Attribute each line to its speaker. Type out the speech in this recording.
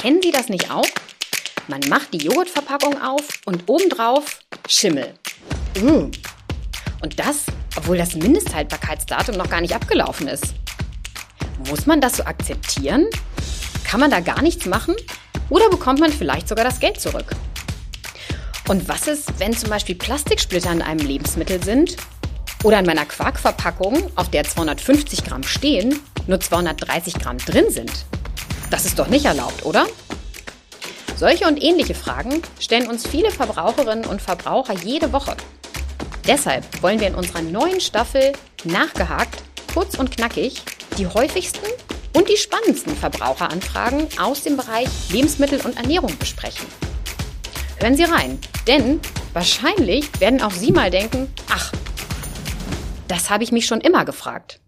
Speaker 1: Kennen Sie das nicht auch? Man macht die Joghurtverpackung auf und obendrauf Schimmel. Uh. Und das, obwohl das Mindesthaltbarkeitsdatum noch gar nicht abgelaufen ist. Muss man das so akzeptieren? Kann man da gar nichts machen? Oder bekommt man vielleicht sogar das Geld zurück? Und was ist, wenn zum Beispiel Plastiksplitter in einem Lebensmittel sind oder in meiner Quarkverpackung, auf der 250 Gramm stehen, nur 230 Gramm drin sind? Das ist doch nicht erlaubt, oder? Solche und ähnliche Fragen stellen uns viele Verbraucherinnen und Verbraucher jede Woche. Deshalb wollen wir in unserer neuen Staffel nachgehakt, kurz und knackig, die häufigsten und die spannendsten Verbraucheranfragen aus dem Bereich Lebensmittel und Ernährung besprechen. Hören Sie rein, denn wahrscheinlich werden auch Sie mal denken, ach, das habe ich mich schon immer gefragt.